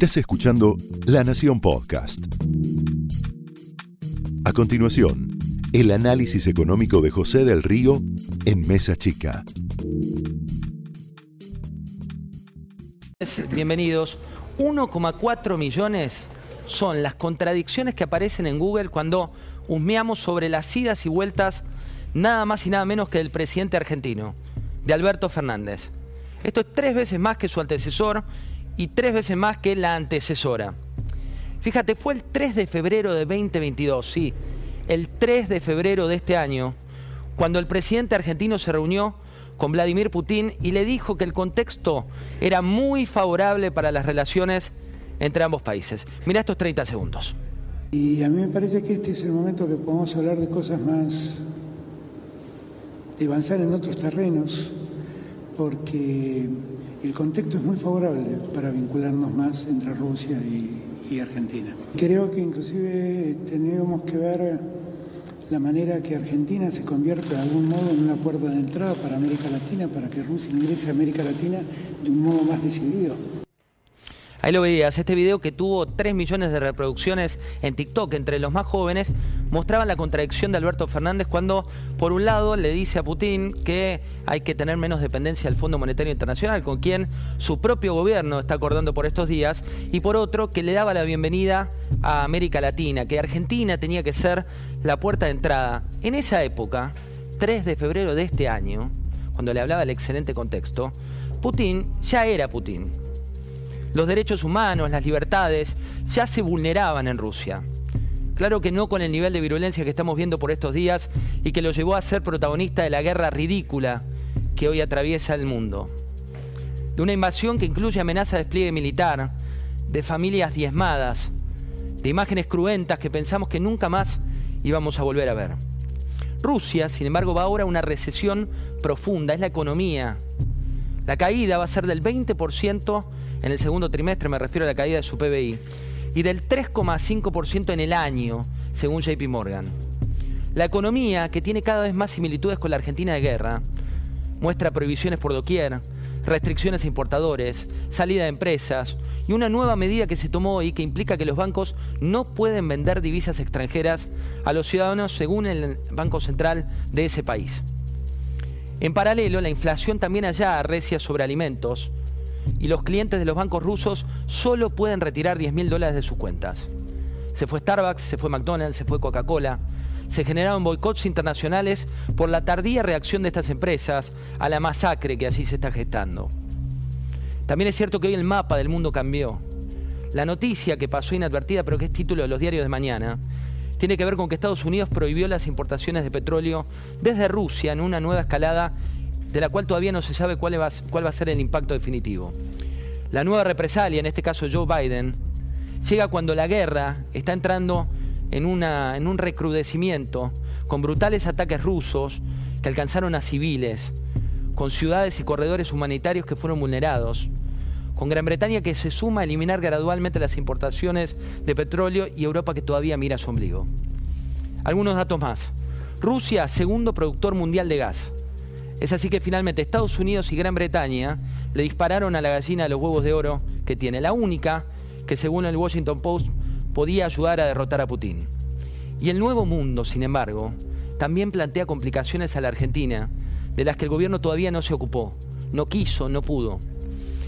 Estás escuchando La Nación Podcast. A continuación, el análisis económico de José del Río en Mesa Chica. Bienvenidos. 1,4 millones son las contradicciones que aparecen en Google cuando husmeamos sobre las idas y vueltas nada más y nada menos que del presidente argentino, de Alberto Fernández. Esto es tres veces más que su antecesor y tres veces más que la antecesora. Fíjate, fue el 3 de febrero de 2022, sí, el 3 de febrero de este año, cuando el presidente argentino se reunió con Vladimir Putin y le dijo que el contexto era muy favorable para las relaciones entre ambos países. Mira estos 30 segundos. Y a mí me parece que este es el momento que podemos hablar de cosas más, de avanzar en otros terrenos, porque el contexto es muy favorable para vincularnos más entre Rusia y, Argentina. Creo que inclusive tenemos que ver la manera que Argentina se convierta de algún modo en una puerta de entrada para América Latina, para que Rusia ingrese a América Latina de un modo más decidido. Ahí lo veías, este video que tuvo 3 millones de reproducciones en TikTok entre los más jóvenes, mostraba la contradicción de Alberto Fernández cuando, por un lado, le dice a Putin que hay que tener menos dependencia del Fondo Monetario Internacional, con quien su propio gobierno está acordando por estos días, y por otro, que le daba la bienvenida a América Latina, que Argentina tenía que ser la puerta de entrada. En esa época, 3 de febrero de este año, cuando le hablaba el excelente contexto, Putin ya era Putin los derechos humanos, las libertades, ya se vulneraban en Rusia. Claro que no con el nivel de virulencia que estamos viendo por estos días y que lo llevó a ser protagonista de la guerra ridícula que hoy atraviesa el mundo. De una invasión que incluye amenaza de despliegue militar, de familias diezmadas, de imágenes cruentas que pensamos que nunca más íbamos a volver a ver. Rusia, sin embargo, va ahora a una recesión profunda, es la economía. La caída va a ser del 20% en el segundo trimestre, me refiero a la caída de su PBI, y del 3,5% en el año, según JP Morgan. La economía, que tiene cada vez más similitudes con la Argentina de guerra, muestra prohibiciones por doquier, restricciones a importadores, salida de empresas y una nueva medida que se tomó hoy que implica que los bancos no pueden vender divisas extranjeras a los ciudadanos según el Banco Central de ese país. En paralelo, la inflación también allá arrecia sobre alimentos, y los clientes de los bancos rusos solo pueden retirar 10 mil dólares de sus cuentas. Se fue Starbucks, se fue McDonald's, se fue Coca-Cola. Se generaron boicots internacionales por la tardía reacción de estas empresas a la masacre que allí se está gestando. También es cierto que hoy el mapa del mundo cambió. La noticia que pasó inadvertida, pero que es título de los diarios de mañana, tiene que ver con que Estados Unidos prohibió las importaciones de petróleo desde Rusia en una nueva escalada de la cual todavía no se sabe cuál va, a ser el impacto definitivo. La nueva represalia, en este caso Joe Biden, llega cuando la guerra está entrando en, en un recrudecimiento, con brutales ataques rusos que alcanzaron a civiles, con ciudades y corredores humanitarios que fueron vulnerados, con Gran Bretaña que se suma a eliminar gradualmente las importaciones de petróleo y Europa que todavía mira su ombligo. Algunos datos más. Rusia, segundo productor mundial de gas. Es así que finalmente Estados Unidos y Gran Bretaña le dispararon a la gallina de los huevos de oro que tiene, la única que según el Washington Post podía ayudar a derrotar a Putin. Y el nuevo mundo, sin embargo, también plantea complicaciones a la Argentina, de las que el gobierno todavía no se ocupó, no quiso, no pudo.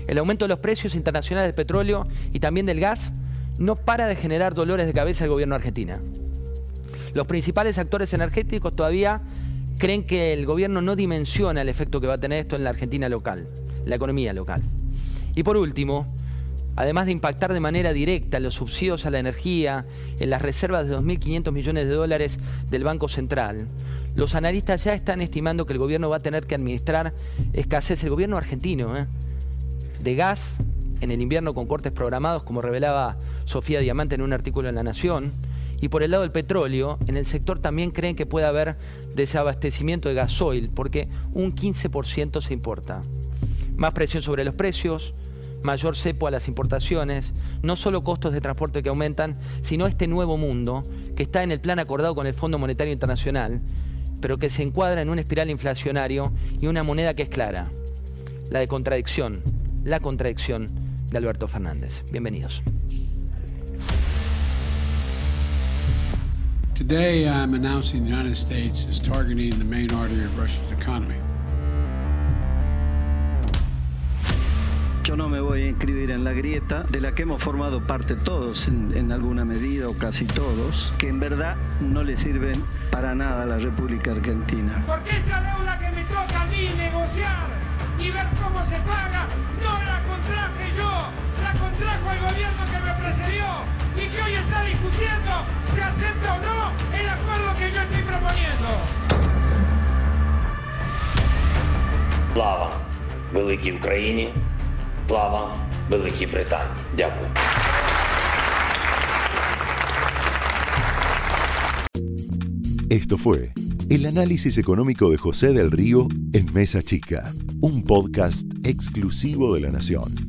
El aumento de los precios internacionales del petróleo y también del gas no para de generar dolores de cabeza al gobierno argentino. Los principales actores energéticos todavía creen que el gobierno no dimensiona el efecto que va a tener esto en la Argentina local, la economía local. Y por último, además de impactar de manera directa los subsidios a la energía, en las reservas de 2.500 millones de dólares del Banco Central, los analistas ya están estimando que el gobierno va a tener que administrar escasez, el gobierno argentino, ¿eh? de gas en el invierno con cortes programados, como revelaba Sofía Diamante en un artículo en La Nación, y por el lado del petróleo, en el sector también creen que puede haber desabastecimiento de gasoil, porque un 15% se importa. Más presión sobre los precios, mayor cepo a las importaciones, no solo costos de transporte que aumentan, sino este nuevo mundo que está en el plan acordado con el Fondo Monetario Internacional, pero que se encuadra en una espiral inflacionario y una moneda que es clara, la de contradicción, la contradicción de Alberto Fernández. Bienvenidos. Today, I'm announcing the United States is targeting the main artery of Russia's economy. Yo no me voy a inscribir en la grieta de la que hemos formado parte todos, en, en, alguna medida o casi todos, que en verdad no le sirven para nada a la República Argentina. Porque esta deuda que me toca a mí negociar y ver cómo se paga, no la contraje yo, y que hoy está discutiendo si acepta o no el acuerdo que yo estoy proponiendo. Слава великій Україні, слава Великій Британії. Дякую. Esto fue el análisis económico de José del Río en Mesa Chica, un podcast exclusivo de La Nación.